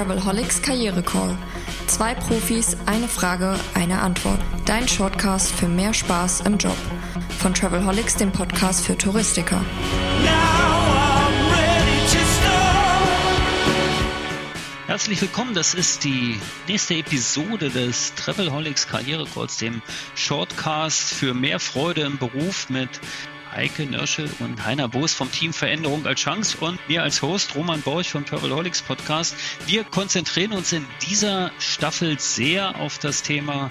Travelholics Karriere Call. Zwei Profis, eine Frage, eine Antwort. Dein Shortcast für mehr Spaß im Job. Von Travelholics, dem Podcast für Touristiker. Herzlich willkommen, das ist die nächste Episode des Travelholics Karriere Calls, dem Shortcast für mehr Freude im Beruf mit Heike Nörschel und Heiner Boos vom Team Veränderung als Chance und mir als Host Roman Borch vom Travelholics Podcast. Wir konzentrieren uns in dieser Staffel sehr auf das Thema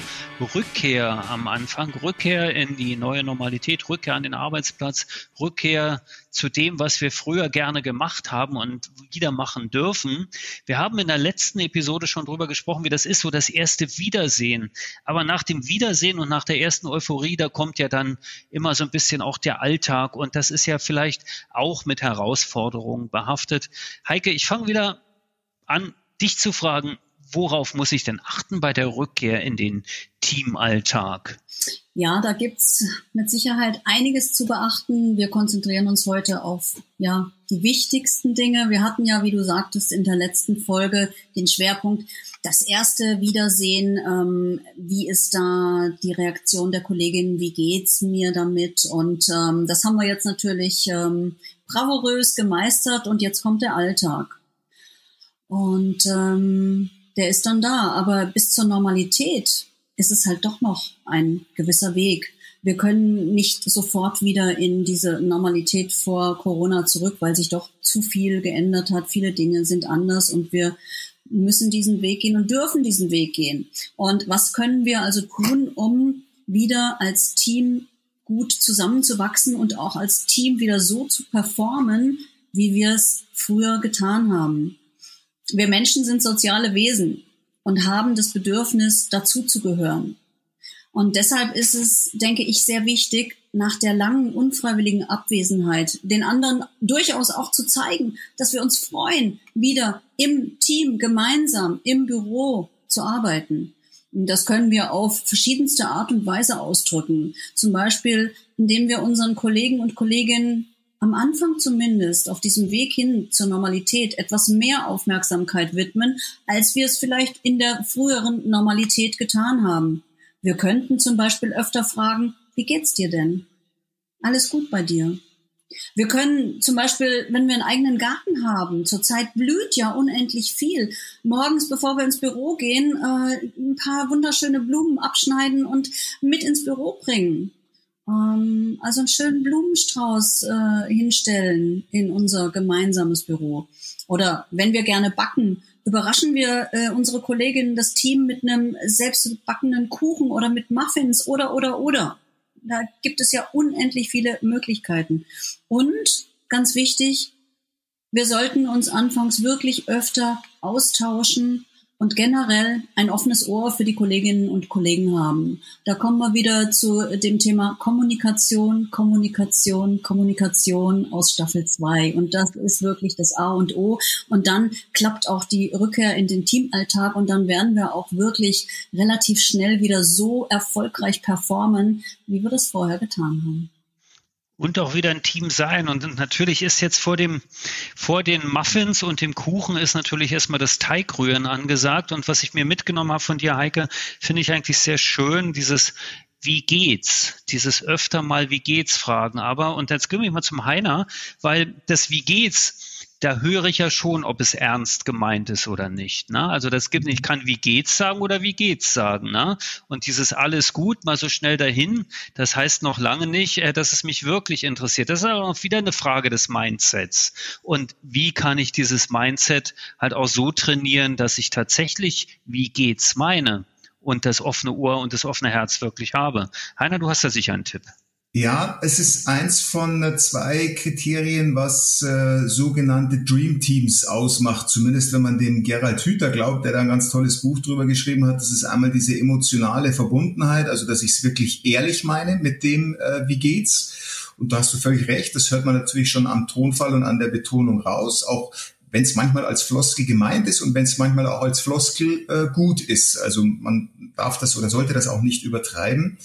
Rückkehr am Anfang, Rückkehr in die neue Normalität, Rückkehr an den Arbeitsplatz, Rückkehr zu dem, was wir früher gerne gemacht haben und wieder machen dürfen. Wir haben in der letzten Episode schon drüber gesprochen, wie das ist, so das erste Wiedersehen. Aber nach dem Wiedersehen und nach der ersten Euphorie, da kommt ja dann immer so ein bisschen auch der Alltag und das ist ja vielleicht auch mit Herausforderungen behaftet. Heike, ich fange wieder an, dich zu fragen, worauf muss ich denn achten bei der Rückkehr in den Teamalltag? Ja, da gibt's mit Sicherheit einiges zu beachten. Wir konzentrieren uns heute auf ja, die wichtigsten Dinge. Wir hatten ja, wie du sagtest, in der letzten Folge den Schwerpunkt, das erste Wiedersehen. Ähm, wie ist da die Reaktion der Kollegin? Wie geht's mir damit? Und ähm, das haben wir jetzt natürlich ähm, bravourös gemeistert und jetzt kommt der Alltag. Und ähm, der ist dann da. Aber bis zur Normalität ist es halt doch noch ein gewisser Weg. Wir können nicht sofort wieder in diese Normalität vor Corona zurück, weil sich doch zu viel geändert hat. Viele Dinge sind anders und wir müssen diesen Weg gehen und dürfen diesen Weg gehen. Und was können wir also tun, um wieder als Team gut zusammenzuwachsen und auch als Team wieder so zu performen, wie wir es früher getan haben? Wir Menschen sind soziale Wesen und haben das Bedürfnis, dazuzugehören. Und deshalb ist es, denke ich, sehr wichtig, nach der langen unfreiwilligen Abwesenheit den anderen durchaus auch zu zeigen, dass wir uns freuen, wieder im Team gemeinsam im Büro zu arbeiten. Das können wir auf verschiedenste Art und Weise ausdrücken. Zum Beispiel, indem wir unseren Kollegen und Kolleginnen am Anfang zumindest auf diesem Weg hin zur Normalität etwas mehr Aufmerksamkeit widmen, als wir es vielleicht in der früheren Normalität getan haben. Wir könnten zum Beispiel öfter fragen, wie geht's dir denn? Alles gut bei dir? Wir können zum Beispiel, wenn wir einen eigenen Garten haben, zurzeit blüht ja unendlich viel, morgens, bevor wir ins Büro gehen, äh, ein paar wunderschöne Blumen abschneiden und mit ins Büro bringen. Ähm, also einen schönen Blumenstrauß äh, hinstellen in unser gemeinsames Büro. Oder wenn wir gerne backen, überraschen wir äh, unsere Kolleginnen, das Team mit einem selbstbackenen Kuchen oder mit Muffins oder, oder, oder. Da gibt es ja unendlich viele Möglichkeiten. Und ganz wichtig, wir sollten uns anfangs wirklich öfter austauschen, und generell ein offenes Ohr für die Kolleginnen und Kollegen haben. Da kommen wir wieder zu dem Thema Kommunikation, Kommunikation, Kommunikation aus Staffel 2. Und das ist wirklich das A und O. Und dann klappt auch die Rückkehr in den Teamalltag und dann werden wir auch wirklich relativ schnell wieder so erfolgreich performen, wie wir das vorher getan haben und auch wieder ein Team sein. Und natürlich ist jetzt vor dem, vor den Muffins und dem Kuchen ist natürlich erstmal das Teigrühren angesagt. Und was ich mir mitgenommen habe von dir, Heike, finde ich eigentlich sehr schön, dieses wie geht's? Dieses öfter mal wie geht's fragen. Aber, und jetzt gehen wir mal zum Heiner, weil das wie geht's da höre ich ja schon, ob es ernst gemeint ist oder nicht. Ne? Also das gibt, ich kann wie geht's sagen oder wie geht's sagen. Ne? Und dieses alles gut, mal so schnell dahin, das heißt noch lange nicht, äh, dass es mich wirklich interessiert. Das ist aber auch wieder eine Frage des Mindsets. Und wie kann ich dieses Mindset halt auch so trainieren, dass ich tatsächlich wie geht's meine und das offene Ohr und das offene Herz wirklich habe. Heiner, du hast da sicher einen Tipp. Ja, es ist eins von äh, zwei Kriterien, was äh, sogenannte Dream Teams ausmacht. Zumindest wenn man dem Gerald Hüther glaubt, der da ein ganz tolles Buch drüber geschrieben hat. Das ist einmal diese emotionale Verbundenheit, also dass ich es wirklich ehrlich meine mit dem, äh, wie geht's. Und da hast du völlig recht, das hört man natürlich schon am Tonfall und an der Betonung raus. Auch wenn es manchmal als Floskel gemeint ist und wenn es manchmal auch als Floskel äh, gut ist. Also man darf das oder sollte das auch nicht übertreiben.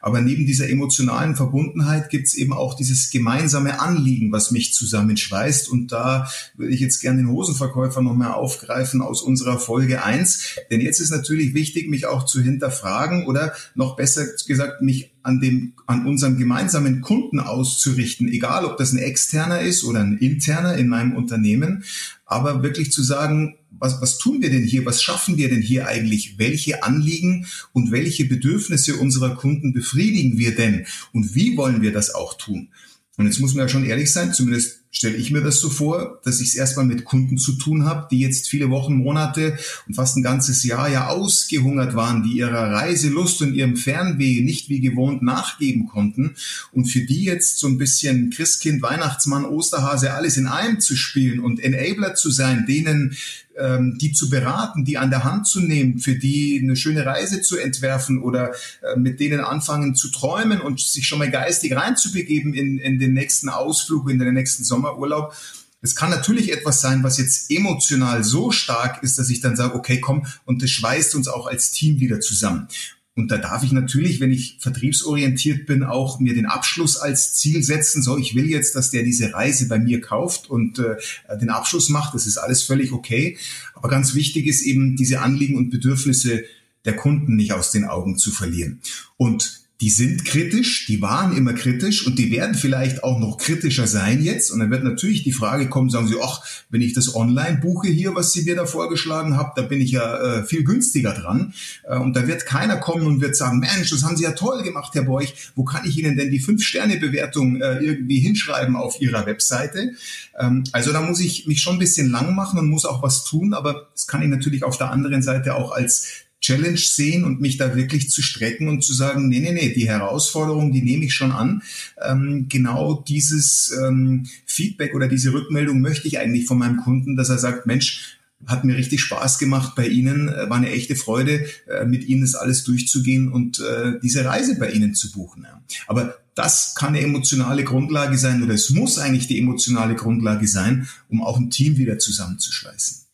Aber neben dieser emotionalen Verbundenheit gibt es eben auch dieses gemeinsame Anliegen, was mich zusammenschweißt. Und da würde ich jetzt gerne den Hosenverkäufer nochmal aufgreifen aus unserer Folge eins, Denn jetzt ist natürlich wichtig, mich auch zu hinterfragen oder noch besser gesagt, mich an dem, an unserem gemeinsamen Kunden auszurichten, egal ob das ein externer ist oder ein interner in meinem Unternehmen, aber wirklich zu sagen, was, was tun wir denn hier? Was schaffen wir denn hier eigentlich? Welche Anliegen und welche Bedürfnisse unserer Kunden befriedigen wir denn? Und wie wollen wir das auch tun? Und jetzt muss man ja schon ehrlich sein, zumindest stelle ich mir das so vor, dass ich es erstmal mit Kunden zu tun habe, die jetzt viele Wochen, Monate und fast ein ganzes Jahr ja ausgehungert waren, die ihrer Reiselust und ihrem Fernweh nicht wie gewohnt nachgeben konnten. Und für die jetzt so ein bisschen Christkind, Weihnachtsmann, Osterhase, alles in einem zu spielen und Enabler zu sein, denen ähm, die zu beraten, die an der Hand zu nehmen, für die eine schöne Reise zu entwerfen oder äh, mit denen anfangen zu träumen und sich schon mal geistig reinzubegeben in, in den nächsten Ausflug, in den nächsten Sommerurlaub. Es kann natürlich etwas sein, was jetzt emotional so stark ist, dass ich dann sage, okay, komm, und das schweißt uns auch als Team wieder zusammen. Und da darf ich natürlich, wenn ich vertriebsorientiert bin, auch mir den Abschluss als Ziel setzen. So, ich will jetzt, dass der diese Reise bei mir kauft und äh, den Abschluss macht. Das ist alles völlig okay. Aber ganz wichtig ist eben, diese Anliegen und Bedürfnisse der Kunden nicht aus den Augen zu verlieren. Und die sind kritisch, die waren immer kritisch und die werden vielleicht auch noch kritischer sein jetzt. Und dann wird natürlich die Frage kommen, sagen sie, ach, wenn ich das online buche hier, was Sie mir da vorgeschlagen haben, da bin ich ja äh, viel günstiger dran. Äh, und da wird keiner kommen und wird sagen, Mensch, das haben Sie ja toll gemacht, Herr Borch. Wo kann ich Ihnen denn die Fünf-Sterne-Bewertung äh, irgendwie hinschreiben auf Ihrer Webseite? Ähm, also da muss ich mich schon ein bisschen lang machen und muss auch was tun, aber das kann ich natürlich auf der anderen Seite auch als Challenge sehen und mich da wirklich zu strecken und zu sagen, nee, nee, nee, die Herausforderung, die nehme ich schon an. Ähm, genau dieses ähm, Feedback oder diese Rückmeldung möchte ich eigentlich von meinem Kunden, dass er sagt, Mensch, hat mir richtig Spaß gemacht bei Ihnen, äh, war eine echte Freude, äh, mit Ihnen das alles durchzugehen und äh, diese Reise bei Ihnen zu buchen. Aber das kann eine emotionale Grundlage sein oder es muss eigentlich die emotionale Grundlage sein, um auch ein Team wieder zusammenzuschweißen.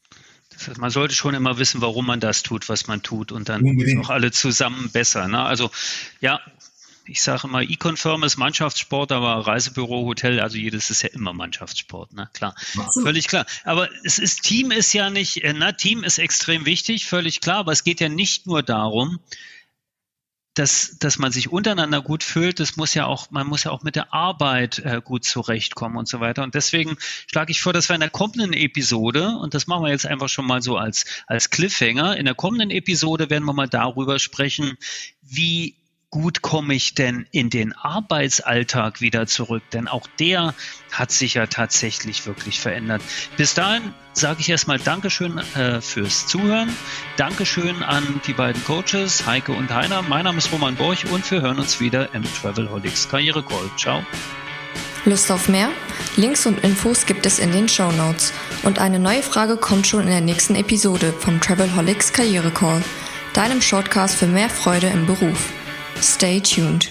Man sollte schon immer wissen, warum man das tut, was man tut und dann Unbedingt. auch alle zusammen besser. Ne? Also ja, ich sage immer, E-Confirm ist Mannschaftssport, aber Reisebüro, Hotel, also jedes ist ja immer Mannschaftssport, ne? Klar. So. Völlig klar. Aber es ist, Team ist ja nicht, äh, na, Team ist extrem wichtig, völlig klar, aber es geht ja nicht nur darum, dass, dass man sich untereinander gut fühlt, das muss ja auch, man muss ja auch mit der Arbeit äh, gut zurechtkommen und so weiter. Und deswegen schlage ich vor, dass wir in der kommenden Episode, und das machen wir jetzt einfach schon mal so als, als Cliffhanger, in der kommenden Episode werden wir mal darüber sprechen, wie gut komme ich denn in den Arbeitsalltag wieder zurück? Denn auch der hat sich ja tatsächlich wirklich verändert. Bis dahin sage ich erstmal Dankeschön äh, fürs Zuhören. Dankeschön an die beiden Coaches, Heike und Heiner. Mein Name ist Roman Borch und wir hören uns wieder im Travelholics Karriere Call. Ciao. Lust auf mehr? Links und Infos gibt es in den Show Notes. Und eine neue Frage kommt schon in der nächsten Episode vom Travelholics Karriere Call, deinem Shortcast für mehr Freude im Beruf. Stay tuned.